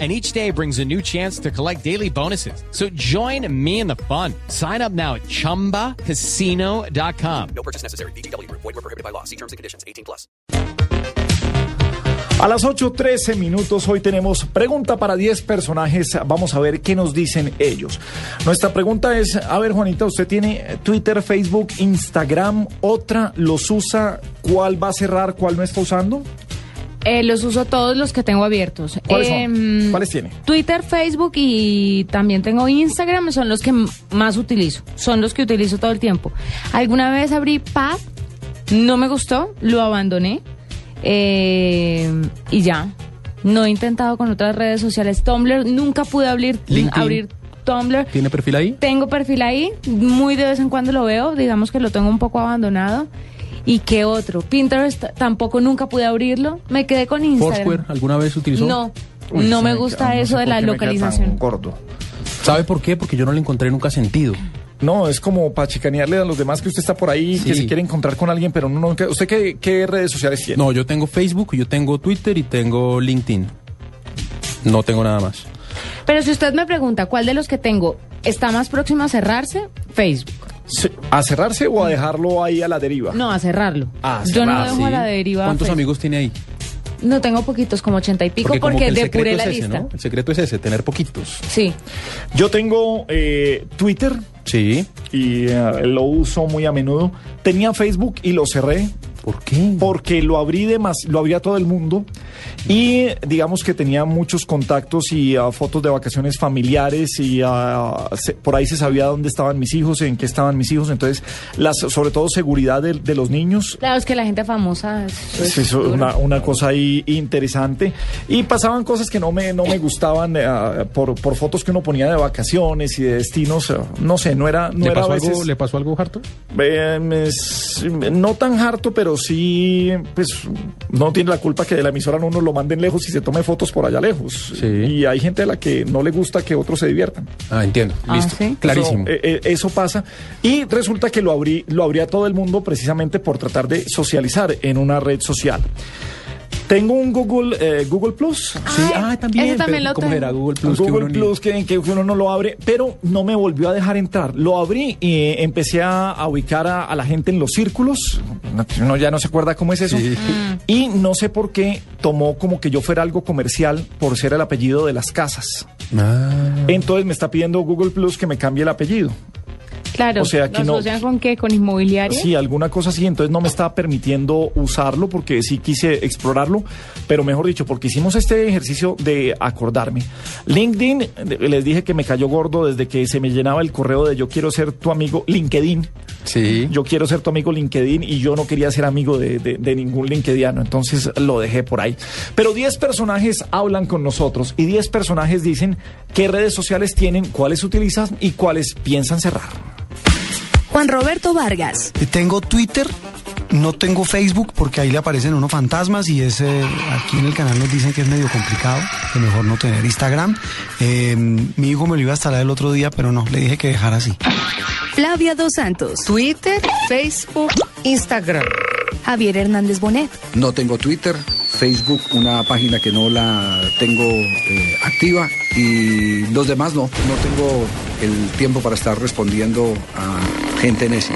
and each day brings a new chance to collect daily bonuses. So join me in the fun. Sign up now at ChumbaCasino.com. No purchase necessary. BGW. Void were prohibited by law. See terms and conditions. 18 plus. A las 8.13 minutos hoy tenemos pregunta para 10 personajes. Vamos a ver qué nos dicen ellos. Nuestra pregunta es, a ver Juanita, usted tiene Twitter, Facebook, Instagram, otra, los usa, ¿cuál va a cerrar, cuál no está usando? Eh, los uso todos los que tengo abiertos. ¿Cuáles son? Em, ¿Cuáles tiene? Twitter, Facebook y también tengo Instagram, son los que más utilizo, son los que utilizo todo el tiempo. Alguna vez abrí Pad, no me gustó, lo abandoné eh, y ya. No he intentado con otras redes sociales. Tumblr, nunca pude abrir, LinkedIn. abrir Tumblr. ¿Tiene perfil ahí? Tengo perfil ahí, muy de vez en cuando lo veo, digamos que lo tengo un poco abandonado. ¿Y qué otro? Pinterest tampoco nunca pude abrirlo, me quedé con Instagram. Foursquare, ¿alguna vez utilizó? No, Uy, no me gusta no sé eso de la localización. gordo. ¿Sabe por qué? Porque yo no le encontré nunca sentido. No, es como para chicanearle a los demás que usted está por ahí, que se quiere encontrar con alguien, pero no, ¿Usted qué, qué redes sociales tiene? No, yo tengo Facebook, yo tengo Twitter y tengo LinkedIn. No tengo nada más. Pero si usted me pregunta cuál de los que tengo está más próximo a cerrarse, Facebook. ¿A cerrarse o a dejarlo ahí a la deriva? No, a cerrarlo. Ah, Yo no cerrar, dejo a la deriva. ¿Cuántos Facebook. amigos tiene ahí? No tengo poquitos, como ochenta y pico, porque, depuré secreto la es ese, lista. ¿no? El secreto es ese, tener poquitos. Sí. Yo tengo eh, Twitter Sí. y eh, lo uso muy a menudo. Tenía Facebook y lo cerré ¿Por qué? porque lo abrí de más, lo abrí a todo el mundo y digamos que tenía muchos contactos y ah, fotos de vacaciones familiares y ah, se- por ahí se sabía dónde estaban mis hijos, en qué estaban mis hijos, entonces las sobre todo seguridad de, de los niños. Claro, es que la gente famosa. es una, una cosa ahí interesante. Y pasaban cosas que no me, no me gustaban eh, por, por fotos que uno ponía de vacaciones y de destinos. no sé, no era, no ¿Le, era pasó a veces. algo, ¿Le pasó algo, Harto? Eh, es- no tan harto, pero sí, pues no tiene la culpa que de la emisora no nos lo manden lejos y se tome fotos por allá lejos. Sí. Y hay gente a la que no le gusta que otros se diviertan. Ah, entiendo. Ah, Listo. ¿sí? Clarísimo. Eso, eh, eh, eso pasa. Y resulta que lo abrí, lo abrí a todo el mundo precisamente por tratar de socializar en una red social. Tengo un Google, eh, Google Plus. sí, ah, también. ese también pero lo ¿Cómo tengo. era Google Plus? que Google uno Plus que, que uno no lo abre, pero no me volvió a dejar entrar. Lo abrí y eh, empecé a, a ubicar a, a la gente en los círculos. No- Uno ya no se acuerda cómo es eso. Sí. Y no sé por qué tomó como que yo fuera algo comercial por ser el apellido de las casas. Ah. Entonces me está pidiendo Google Plus que me cambie el apellido. Claro. o sea, que ¿lo no- asocian con qué? ¿Con inmobiliaria? Sí, alguna cosa así, entonces no me estaba permitiendo usarlo porque sí quise explorarlo, pero mejor dicho, porque hicimos este ejercicio de acordarme. LinkedIn, eh, les dije que me cayó gordo desde que se me llenaba el correo de yo quiero ser tu amigo LinkedIn. Sí. Yo quiero ser tu amigo LinkedIn y yo no quería ser amigo de, de- de ningún LinkedIniano, entonces lo dejé por ahí. Pero 10 personajes hablan con nosotros y 10 personajes dicen qué redes sociales tienen, cuáles utilizan y cuáles piensan cerrar. Juan Roberto Vargas, Eh, Tengo Twitter, no tengo Facebook porque ahí le aparecen unos fantasmas y es, eh, aquí en el canal nos dicen que es medio complicado, que mejor no tener Instagram. Eh, mi hijo me lo iba a instalar el otro día, pero no, le dije que dejara así. Flavia Dos Santos, Twitter, Facebook, Instagram. Javier Hernández Bonet, No tengo Twitter, Facebook, una página que no la tengo eh, activa y los demás no. No tengo el tiempo para estar respondiendo a gente necia.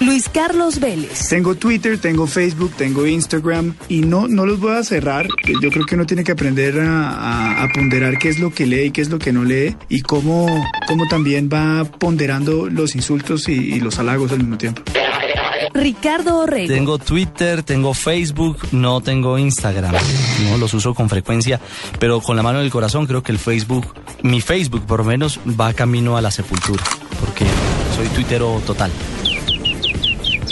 Luis Carlos Vélez, Tengo Twitter, tengo Facebook, tengo Instagram y no, no los voy a cerrar. Yo creo que uno tiene que aprender a, a- a ponderar qué es lo que lee y qué es lo que no lee y cómo, cómo también va ponderando los insultos y, y los halagos al mismo tiempo. Ricardo Orrego, Tengo Twitter, tengo Facebook, no tengo Instagram. No los uso con frecuencia, pero con la mano del corazón creo que el Facebook, mi Facebook por lo menos, va camino a la sepultura, porque soy tuitero total.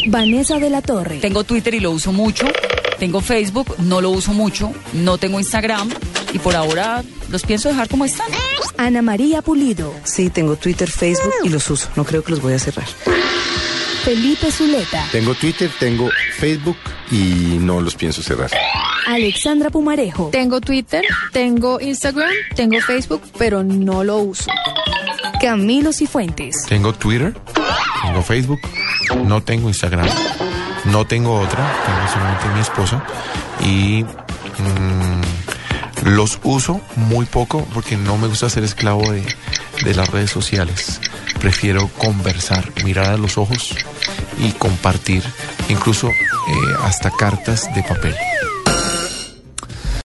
Vanessa de la Torre, Tengo Twitter y lo uso mucho. Tengo Facebook, no lo uso mucho. No tengo Instagram. Y por ahora los pienso dejar como están. Ana María Pulido, Sí, tengo Twitter, Facebook y los uso. No creo que los voy a cerrar. Felipe Zuleta. Tengo Twitter, tengo Facebook y no los pienso cerrar. Alexandra Pumarejo. Tengo Twitter, tengo Instagram, tengo Facebook, pero no lo uso. Camilo Cifuentes. Tengo Twitter, tengo Facebook, no tengo Instagram, no tengo otra, tengo solamente mi esposa y mm, los uso muy poco porque no me gusta ser esclavo de, de las redes sociales. Prefiero conversar, mirar a los ojos y compartir, incluso eh, hasta cartas de papel.